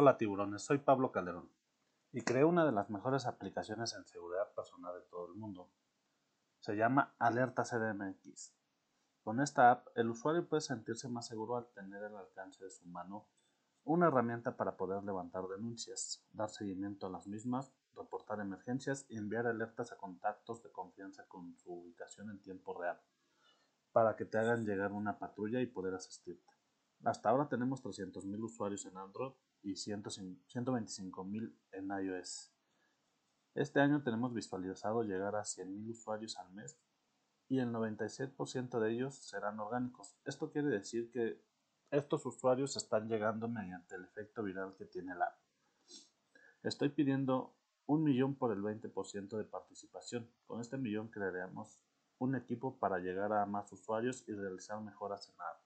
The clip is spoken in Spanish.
Hola tiburones, soy Pablo Calderón y creé una de las mejores aplicaciones en seguridad personal de todo el mundo. Se llama Alerta CDMX. Con esta app, el usuario puede sentirse más seguro al tener el alcance de su mano una herramienta para poder levantar denuncias, dar seguimiento a las mismas, reportar emergencias y enviar alertas a contactos de confianza con su ubicación en tiempo real, para que te hagan llegar una patrulla y poder asistirte. Hasta ahora tenemos 300.000 usuarios en Android y 125.000 en iOS. Este año tenemos visualizado llegar a 100.000 usuarios al mes y el 97% de ellos serán orgánicos. Esto quiere decir que estos usuarios están llegando mediante el efecto viral que tiene la app. Estoy pidiendo un millón por el 20% de participación. Con este millón crearemos un equipo para llegar a más usuarios y realizar mejoras en la app.